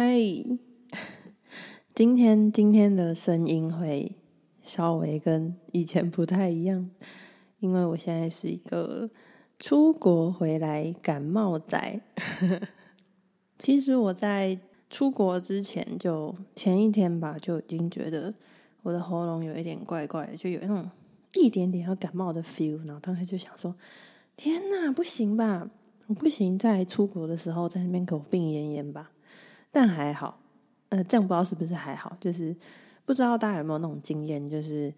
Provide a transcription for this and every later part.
嗨，今天今天的声音会稍微跟以前不太一样，因为我现在是一个出国回来感冒仔。其实我在出国之前，就前一天吧，就已经觉得我的喉咙有一点怪怪的，就有那种一点点要感冒的 feel。然后当时就想说：“天哪，不行吧？我不行，在出国的时候在那边给我病恹恹吧。”但还好，呃，这样不知道是不是还好，就是不知道大家有没有那种经验，就是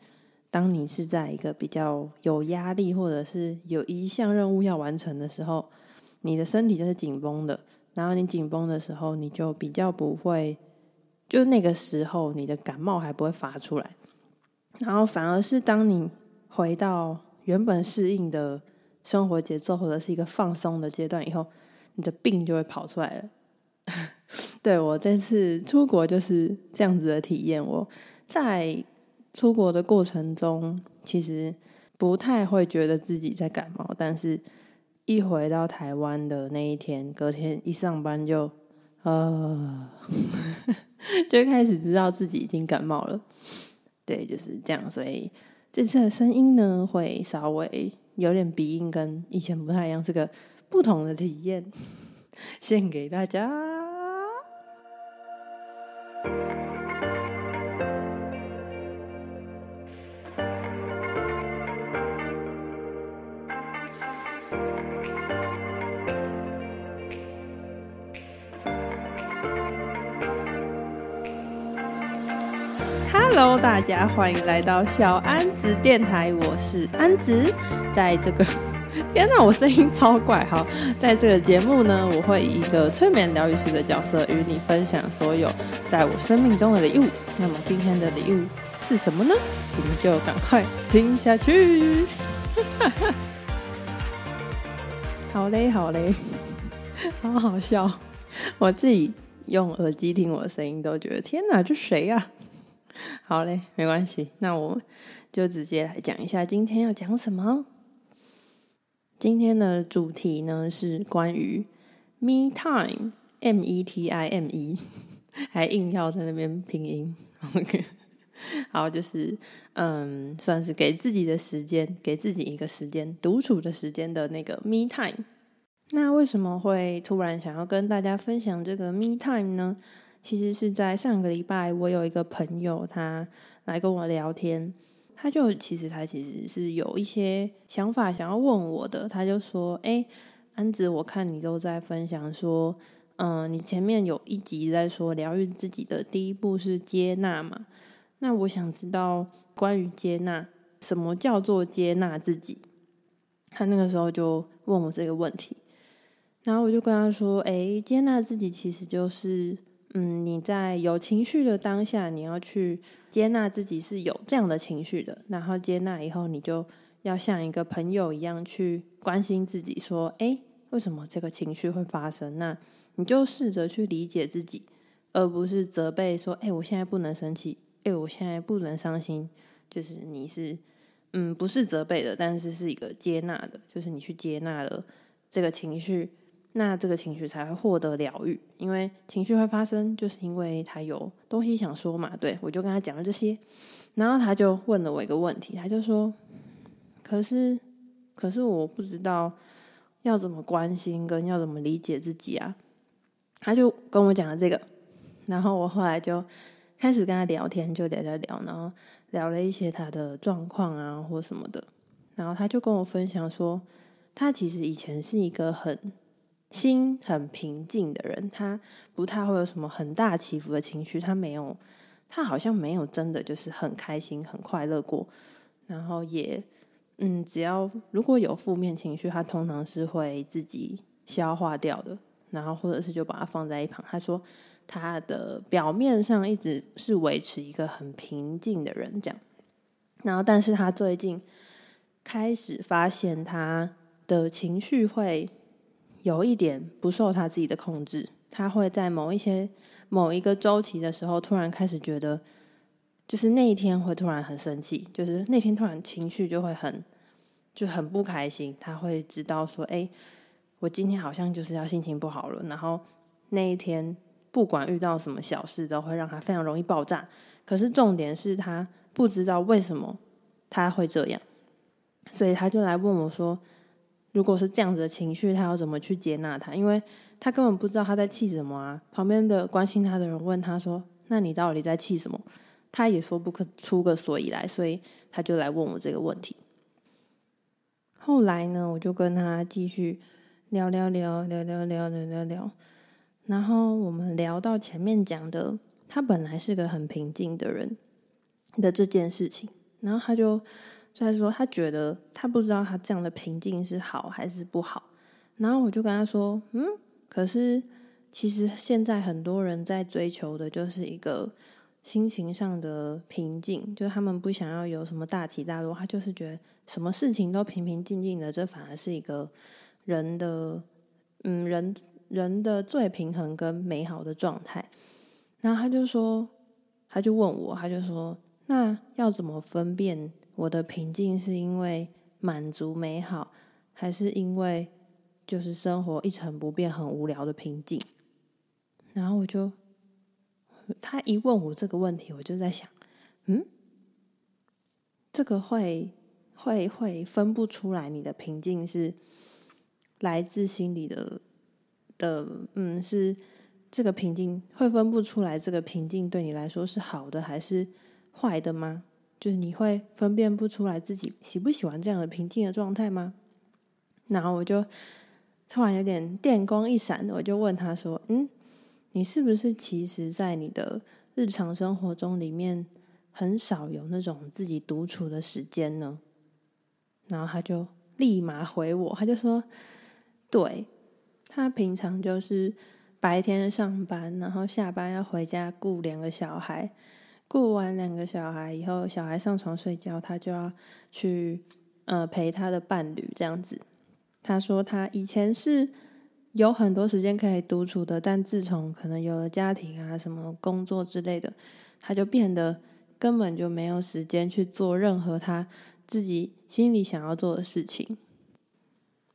当你是在一个比较有压力，或者是有一项任务要完成的时候，你的身体就是紧绷的，然后你紧绷的时候，你就比较不会，就那个时候你的感冒还不会发出来，然后反而是当你回到原本适应的生活节奏，或者是一个放松的阶段以后，你的病就会跑出来了。对，我这次出国就是这样子的体验。我在出国的过程中，其实不太会觉得自己在感冒，但是一回到台湾的那一天，隔天一上班就呃，就开始知道自己已经感冒了。对，就是这样。所以这次的声音呢，会稍微有点鼻音，跟以前不太一样，是个不同的体验，献给大家。Hello，大家欢迎来到小安子电台，我是安子。在这个，天哪，我声音超怪哈！在这个节目呢，我会以一个催眠疗愈师的角色与你分享所有在我生命中的礼物。那么今天的礼物是什么呢？我们就赶快听下去。好嘞，好嘞，好好笑！我自己用耳机听我的声音，都觉得天哪，这谁呀？好嘞，没关系，那我就直接来讲一下今天要讲什么。今天的主题呢是关于 me time，M E T I M E，还硬要在那边拼音。OK，好，就是嗯，算是给自己的时间，给自己一个时间独处的时间的那个 me time。那为什么会突然想要跟大家分享这个 me time 呢？其实是在上个礼拜，我有一个朋友，他来跟我聊天，他就其实他其实是有一些想法想要问我的。他就说：“哎，安子，我看你都在分享说，嗯，你前面有一集在说疗愈自己的第一步是接纳嘛？那我想知道关于接纳，什么叫做接纳自己？”他那个时候就问我这个问题，然后我就跟他说：“哎，接纳自己其实就是。”嗯，你在有情绪的当下，你要去接纳自己是有这样的情绪的，然后接纳以后，你就要像一个朋友一样去关心自己，说：“诶，为什么这个情绪会发生？”那你就试着去理解自己，而不是责备说：“诶，我现在不能生气，诶，我现在不能伤心。”就是你是嗯，不是责备的，但是是一个接纳的，就是你去接纳了这个情绪。那这个情绪才会获得疗愈，因为情绪会发生，就是因为他有东西想说嘛。对，我就跟他讲了这些，然后他就问了我一个问题，他就说：“可是，可是我不知道要怎么关心跟要怎么理解自己啊。”他就跟我讲了这个，然后我后来就开始跟他聊天，就聊聊聊，然后聊了一些他的状况啊或什么的，然后他就跟我分享说，他其实以前是一个很。心很平静的人，他不太会有什么很大起伏的情绪，他没有，他好像没有真的就是很开心、很快乐过。然后也，嗯，只要如果有负面情绪，他通常是会自己消化掉的，然后或者是就把它放在一旁。他说他的表面上一直是维持一个很平静的人，这样。然后，但是他最近开始发现他的情绪会。有一点不受他自己的控制，他会在某一些某一个周期的时候，突然开始觉得，就是那一天会突然很生气，就是那天突然情绪就会很就很不开心。他会知道说，哎，我今天好像就是要心情不好了。然后那一天不管遇到什么小事，都会让他非常容易爆炸。可是重点是他不知道为什么他会这样，所以他就来问我说：“如果是这样子的情绪，他要怎么去接纳他？因为他根本不知道他在气什么啊。”旁边的关心他的人问他说：“那你到底在气什么？”他也说不出个所以来，所以他就来问我这个问题。后来呢，我就跟他继续聊聊聊聊聊聊聊聊聊，然后我们聊到前面讲的。他本来是个很平静的人的这件事情，然后他就在说，他觉得他不知道他这样的平静是好还是不好。然后我就跟他说：“嗯，可是其实现在很多人在追求的就是一个心情上的平静，就他们不想要有什么大起大落，他就是觉得什么事情都平平静静的，这反而是一个人的嗯人人的最平衡跟美好的状态。”然后他就说，他就问我，他就说，那要怎么分辨我的平静是因为满足美好，还是因为就是生活一成不变很无聊的平静？然后我就，他一问我这个问题，我就在想，嗯，这个会会会分不出来你的平静是来自心里的的，嗯，是。这个平静会分不出来，这个平静对你来说是好的还是坏的吗？就是你会分辨不出来自己喜不喜欢这样的平静的状态吗？然后我就突然有点电光一闪，我就问他说：“嗯，你是不是其实在你的日常生活中里面很少有那种自己独处的时间呢？”然后他就立马回我，他就说：“对，他平常就是。”白天上班，然后下班要回家顾两个小孩，顾完两个小孩以后，小孩上床睡觉，他就要去呃陪他的伴侣这样子。他说他以前是有很多时间可以独处的，但自从可能有了家庭啊、什么工作之类的，他就变得根本就没有时间去做任何他自己心里想要做的事情。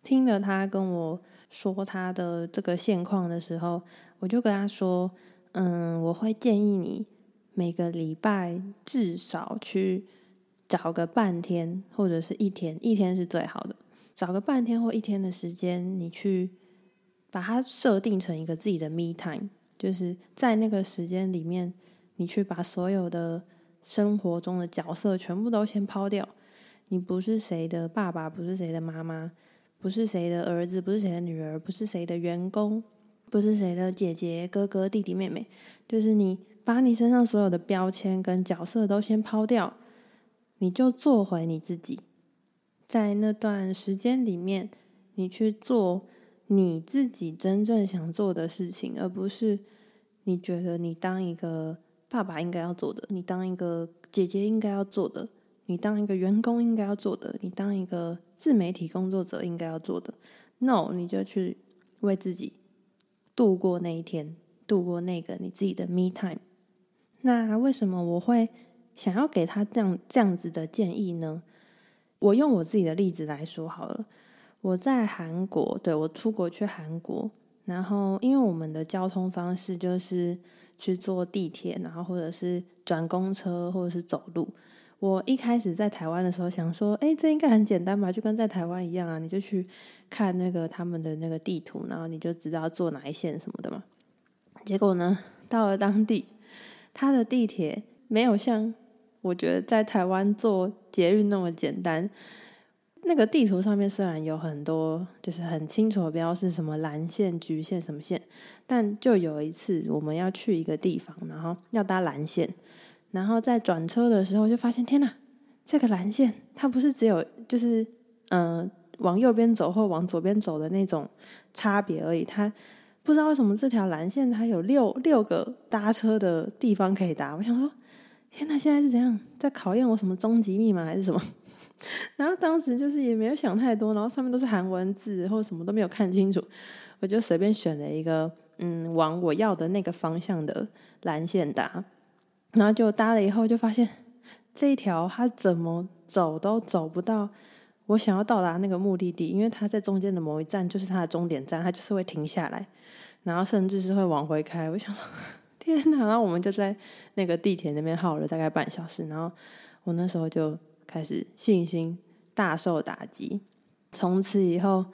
听了他跟我。说他的这个现况的时候，我就跟他说：“嗯，我会建议你每个礼拜至少去找个半天或者是一天，一天是最好的。找个半天或一天的时间，你去把它设定成一个自己的 me time，就是在那个时间里面，你去把所有的生活中的角色全部都先抛掉。你不是谁的爸爸，不是谁的妈妈。”不是谁的儿子，不是谁的女儿，不是谁的员工，不是谁的姐姐、哥哥、弟弟、妹妹，就是你把你身上所有的标签跟角色都先抛掉，你就做回你自己。在那段时间里面，你去做你自己真正想做的事情，而不是你觉得你当一个爸爸应该要做的，你当一个姐姐应该要做的，你当一个员工应该要做的，你当一个。自媒体工作者应该要做的，no，你就去为自己度过那一天，度过那个你自己的 me time。那为什么我会想要给他这样这样子的建议呢？我用我自己的例子来说好了。我在韩国，对，我出国去韩国，然后因为我们的交通方式就是去坐地铁，然后或者是转公车，或者是走路。我一开始在台湾的时候想说，哎，这应该很简单吧，就跟在台湾一样啊，你就去看那个他们的那个地图，然后你就知道坐哪一线什么的嘛。结果呢，到了当地，他的地铁没有像我觉得在台湾坐捷运那么简单。那个地图上面虽然有很多就是很清楚的标示什么蓝线、橘线什么线，但就有一次我们要去一个地方，然后要搭蓝线。然后在转车的时候就发现，天哪，这个蓝线它不是只有就是嗯、往右边走或往左边走的那种差别而已，它不知道为什么这条蓝线它有六六个搭车的地方可以搭。我想说，天哪，现在是怎样在考验我什么终极密码还是什么？然后当时就是也没有想太多，然后上面都是韩文字或者什么都没有看清楚，我就随便选了一个嗯往我要的那个方向的蓝线搭。然后就搭了以后，就发现这一条它怎么走都走不到我想要到达那个目的地，因为它在中间的某一站就是它的终点站，它就是会停下来。然后甚至是会往回开。我想说，天哪！然后我们就在那个地铁那边耗了大概半小时，然后我那时候就开始信心大受打击。从此以后，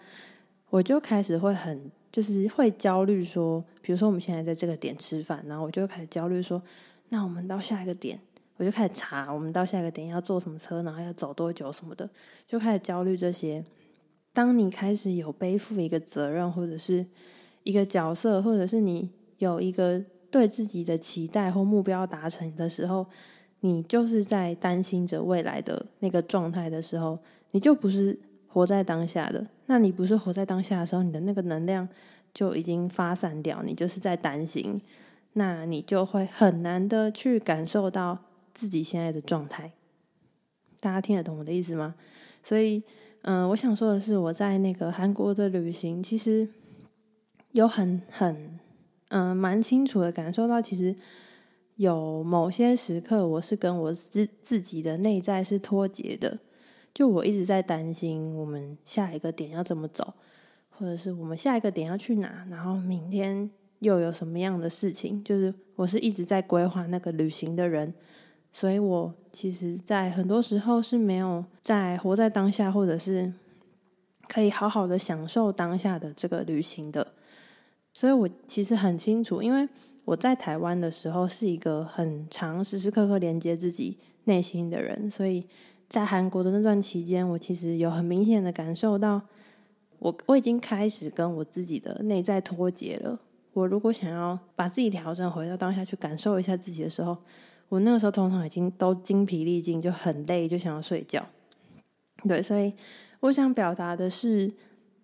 我就开始会很就是会焦虑，说，比如说我们现在在这个点吃饭，然后我就开始焦虑说，那我们到下一个点，我就开始查我们到下一个点要坐什么车，然后要走多久什么的，就开始焦虑这些。当你开始有背负一个责任，或者是一个角色，或者是你有一个对自己的期待或目标达成的时候，你就是在担心着未来的那个状态的时候，你就不是活在当下的。那你不是活在当下的时候，你的那个能量就已经发散掉，你就是在担心，那你就会很难的去感受到自己现在的状态。大家听得懂我的意思吗？所以。嗯，我想说的是，我在那个韩国的旅行，其实有很很嗯蛮清楚的感受到，其实有某些时刻，我是跟我自自己的内在是脱节的。就我一直在担心，我们下一个点要怎么走，或者是我们下一个点要去哪，然后明天又有什么样的事情，就是我是一直在规划那个旅行的人。所以我其实，在很多时候是没有在活在当下，或者是可以好好的享受当下的这个旅行的。所以我其实很清楚，因为我在台湾的时候是一个很常时时刻刻连接自己内心的人，所以在韩国的那段期间，我其实有很明显的感受到，我我已经开始跟我自己的内在脱节了。我如果想要把自己调整回到当下去感受一下自己的时候，我那个时候通常已经都精疲力尽，就很累，就想要睡觉。对，所以我想表达的是，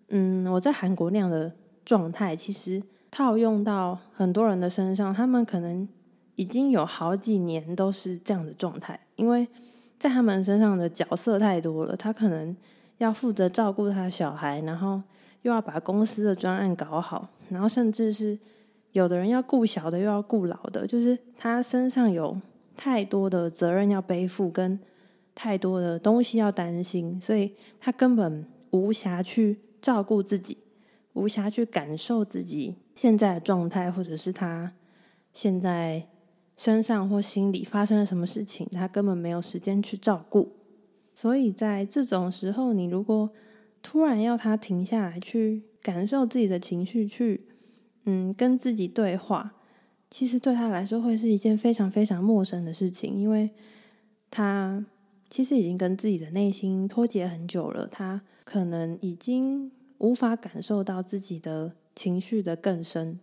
嗯，我在韩国那样的状态，其实套用到很多人的身上，他们可能已经有好几年都是这样的状态，因为在他们身上的角色太多了，他可能要负责照顾他的小孩，然后又要把公司的专案搞好，然后甚至是有的人要顾小的，又要顾老的，就是他身上有。太多的责任要背负，跟太多的东西要担心，所以他根本无暇去照顾自己，无暇去感受自己现在的状态，或者是他现在身上或心里发生了什么事情，他根本没有时间去照顾。所以在这种时候，你如果突然要他停下来，去感受自己的情绪，去嗯跟自己对话。其实对他来说会是一件非常非常陌生的事情，因为他其实已经跟自己的内心脱节很久了，他可能已经无法感受到自己的情绪的更深，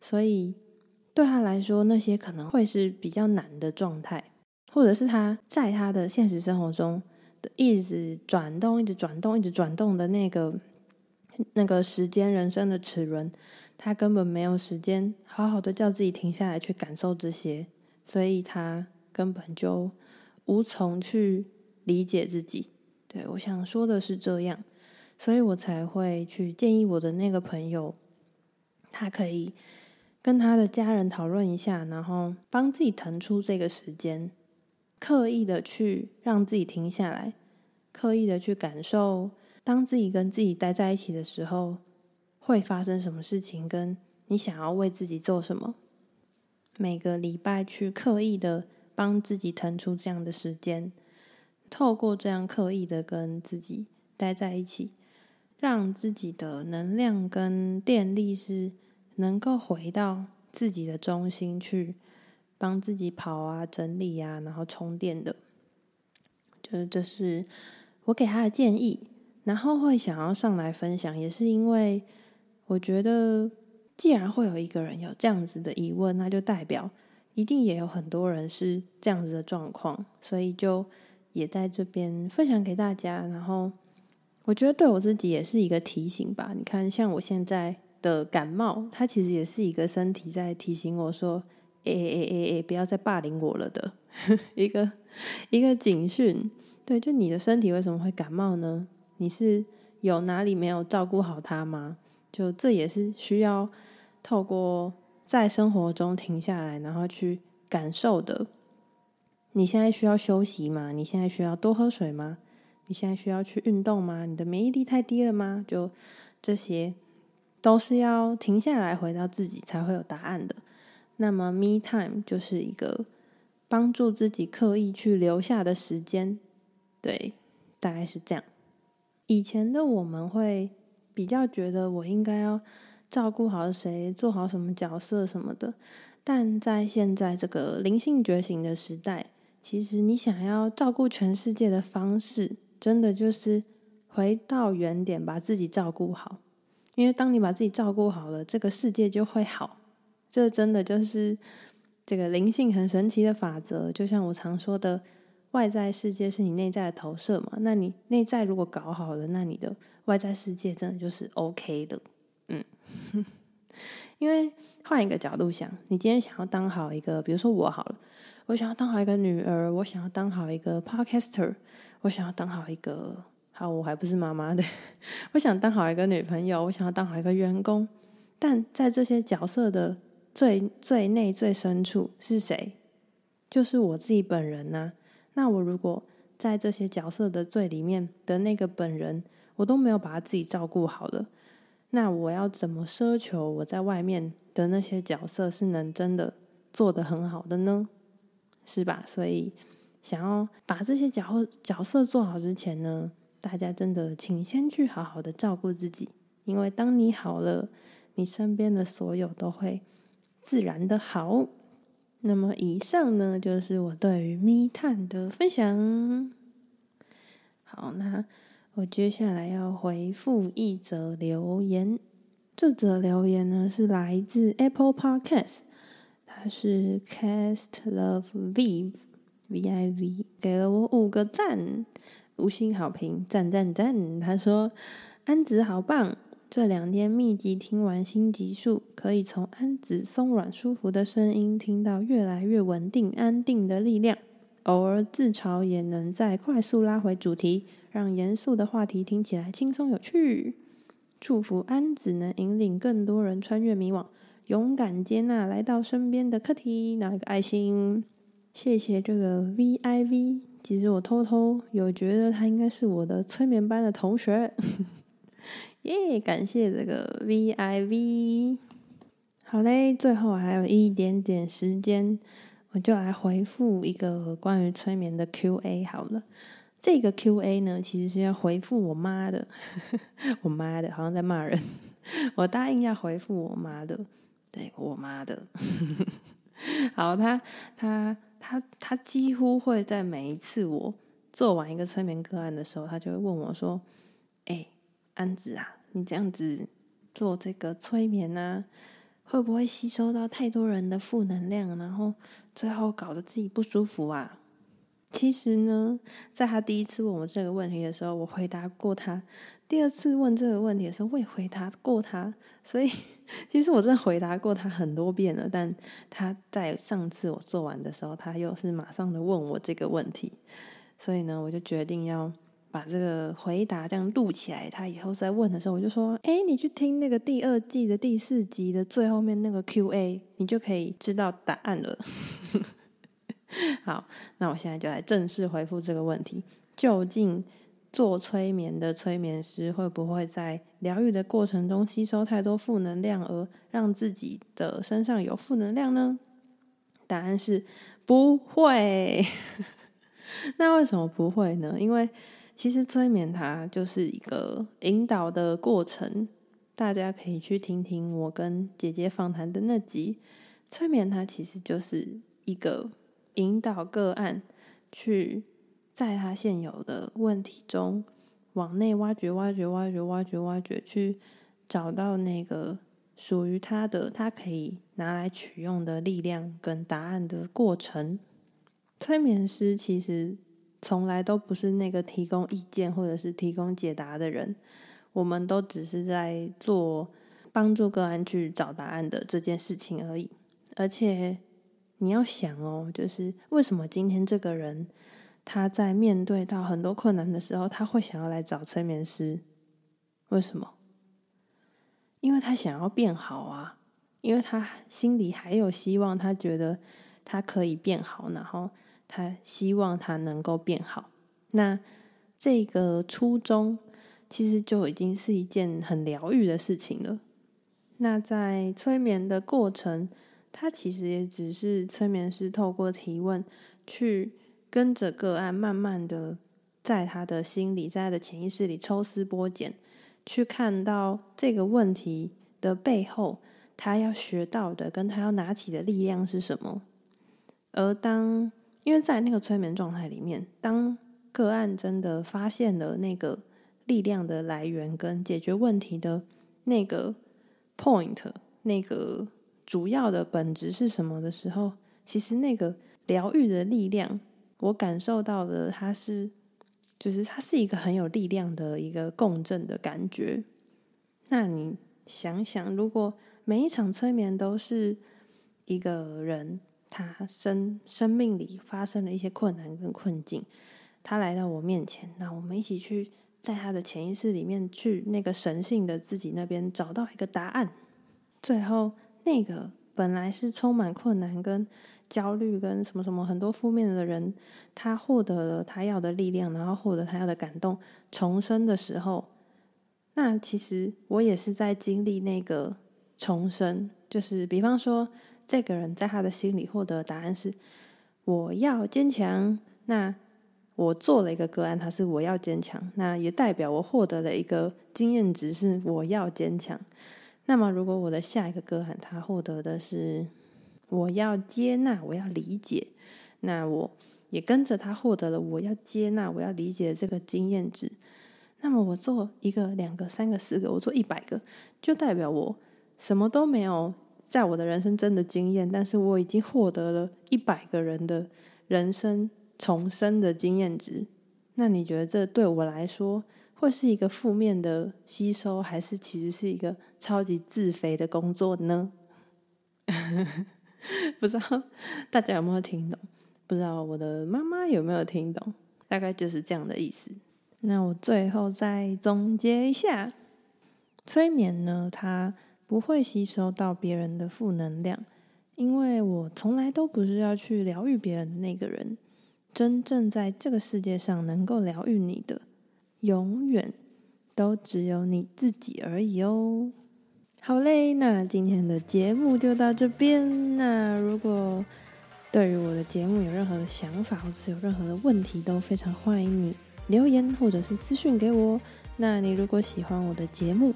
所以对他来说，那些可能会是比较难的状态，或者是他在他的现实生活中的一直转动、一直转动、一直转动的那个那个时间、人生的齿轮。他根本没有时间好好的叫自己停下来去感受这些，所以他根本就无从去理解自己。对，我想说的是这样，所以我才会去建议我的那个朋友，他可以跟他的家人讨论一下，然后帮自己腾出这个时间，刻意的去让自己停下来，刻意的去感受，当自己跟自己待在一起的时候。会发生什么事情？跟你想要为自己做什么？每个礼拜去刻意的帮自己腾出这样的时间，透过这样刻意的跟自己待在一起，让自己的能量跟电力是能够回到自己的中心去，帮自己跑啊、整理啊，然后充电的。就是这是我给他的建议，然后会想要上来分享，也是因为。我觉得，既然会有一个人有这样子的疑问，那就代表一定也有很多人是这样子的状况，所以就也在这边分享给大家。然后，我觉得对我自己也是一个提醒吧。你看，像我现在的感冒，它其实也是一个身体在提醒我说：“诶诶诶诶，不要再霸凌我了”的 一个一个警讯。对，就你的身体为什么会感冒呢？你是有哪里没有照顾好它吗？就这也是需要透过在生活中停下来，然后去感受的。你现在需要休息吗？你现在需要多喝水吗？你现在需要去运动吗？你的免疫力太低了吗？就这些，都是要停下来回到自己才会有答案的。那么，me time 就是一个帮助自己刻意去留下的时间。对，大概是这样。以前的我们会比较觉得我应该要照顾好谁，做好什么角色什么的。但在现在这个灵性觉醒的时代，其实你想要照顾全世界的方式，真的就是回到原点，把自己照顾好。因为当你把自己照顾好了，这个世界就会好。这真的就是这个灵性很神奇的法则。就像我常说的，外在世界是你内在的投射嘛。那你内在如果搞好了，那你的外在世界真的就是 OK 的。嗯，因为换一个角度想，你今天想要当好一个，比如说我好了，我想要当好一个女儿，我想要当好一个 podcaster，我想要当好一个。好，我还不是妈妈的。我想当好一个女朋友，我想要当好一个员工。但在这些角色的最最内最深处是谁？就是我自己本人呐、那我如果在这些角色的最里面的那个本人，我都没有把他自己照顾好了，那我要怎么奢求我在外面的那些角色是能真的做得很好的呢？是吧？所以想要把这些角角色做好之前呢，大家真的，请先去好好的照顾自己，因为当你好了，你身边的所有都会自然的好。那么，以上呢，就是我对于 Me Time 的分享。好，那我接下来要回复一则留言。这则留言呢，是来自 Apple Podcast，它是 Cast Love Viv V I V，给了我五个赞。五星好评，赞赞赞！他说：“安子好棒，这两天密集听完新集数，可以从安子松软舒服的声音听到越来越稳定安定的力量。偶尔自嘲也能再快速拉回主题，让严肃的话题听起来轻松有趣。祝福安子能引领更多人穿越迷惘，勇敢接纳来到身边的课题。拿一个爱心，谢谢这个 V I V。”其实我偷偷有觉得他应该是我的催眠班的同学，耶、感谢这个 V I V。好嘞，最后还有一点点时间，我就来回复一个关于催眠的 Q A 好了。这个 Q A 呢，其实是要回复我妈的，我妈的，好像在骂人。我答应要回复我妈的，对，我妈的。好，他他。他他几乎会在每一次我做完一个催眠个案的时候，他就会问我说：“哎，安子啊，你这样子做这个催眠啊，会不会吸收到太多人的负能量，然后最后搞得自己不舒服啊？”其实呢，在他第一次问我这个问题的时候，我回答过他；第二次问这个问题的时候，我也回答过他，所以。其实我真的回答过他很多遍了，但他在上次我做完的时候，他又是马上的问我这个问题，所以呢，我就决定要把这个回答这样录起来。他以后再问的时候，我就说：“哎，你去听那个第二季的第四集的最后面那个 Q&A，你就可以知道答案了。”好，那我现在就来正式回复这个问题：究竟，做催眠的催眠师会不会在疗愈的过程中吸收太多负能量，而让自己的身上有负能量呢？答案是不会。那为什么不会呢？因为其实催眠它就是一个引导的过程，大家可以去听听我跟姐姐访谈的那集。催眠它其实就是一个引导个案去。在他现有的问题中，往内挖掘、挖掘、挖掘、挖掘、挖掘，去找到那个属于他的、他可以拿来取用的力量跟答案的过程。催眠师其实从来都不是那个提供意见或者是提供解答的人，我们都只是在做帮助个案去找答案的这件事情而已。而且你要想哦，就是为什么今天这个人？他在面对到很多困难的时候，他会想要来找催眠师。为什么？因为他想要变好啊，因为他心里还有希望，他觉得他可以变好，然后他希望他能够变好。那这个初衷其实就已经是一件很疗愈的事情了。那在催眠的过程，他其实也只是催眠师透过提问，去跟着个案，慢慢的在他的心里，在他的潜意识里抽丝剥茧，去看到这个问题的背后，他要学到的跟他要拿起的力量是什么。而当因为在那个催眠状态里面，当个案真的发现了那个力量的来源跟解决问题的那个 point，那个主要的本质是什么的时候，其实那个疗愈的力量，我感受到的，它是，就是它是一个很有力量的一个共振的感觉。那你想想，如果每一场催眠都是一个人，他生生命里发生了一些困难跟困境，他来到我面前，那我们一起去在他的潜意识里面去那个神性的自己那边找到一个答案，最后那个本来是充满困难跟焦虑跟什么什么很多负面的人，他获得了他要的力量，然后获得他要的感动，重生的时候，那其实我也是在经历那个重生，就是比方说。这个人在他的心里获得的答案是我要坚强。那我做了一个个案，他是我要坚强，那也代表我获得了一个经验值是我要坚强。那么如果我的下一个歌喊他获得的是我要接纳，我要理解，那我也跟着他获得了我要接纳，我要理解这个经验值。那么我做一个、两个、三个、四个，我做一百个，就代表我什么都没有。在我的人生真的经验，但是我已经获得了一百个人的人生重生的经验值。那你觉得这对我来说会是一个负面的吸收，还是其实是一个超级自肥的工作呢？不知道大家有没有听懂？不知道我的妈妈有没有听懂？大概就是这样的意思。那我最后再总结一下，催眠呢，它。不会吸收到别人的负能量，因为我从来都不是要去疗愈别人的那个人。真正在这个世界上能够疗愈你的，永远都只有你自己而已哦。好嘞，那今天的节目就到这边。那如果对于我的节目有任何的想法，或者是有任何的问题，都非常欢迎你留言或者是私讯给我。那你如果喜欢我的节目，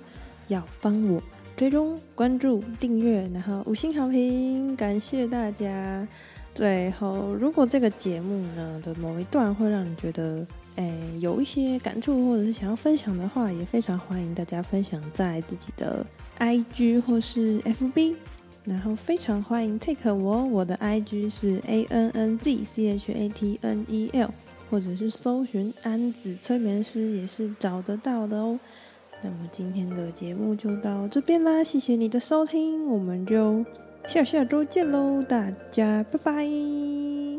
要帮我。追踪、关注、订阅，然后五星好评，感谢大家。最后，如果这个节目呢的某一段会让你觉得，诶，有一些感触，或者是想要分享的话，也非常欢迎大家分享在自己的 IG 或是 FB。然后非常欢迎 take 我，我的 IG 是 A N N Z C H A T N E L，或者是搜寻安子催眠师也是找得到的哦。那么今天的节目就到这边啦，谢谢你的收听，我们就下下周见喽，大家拜拜。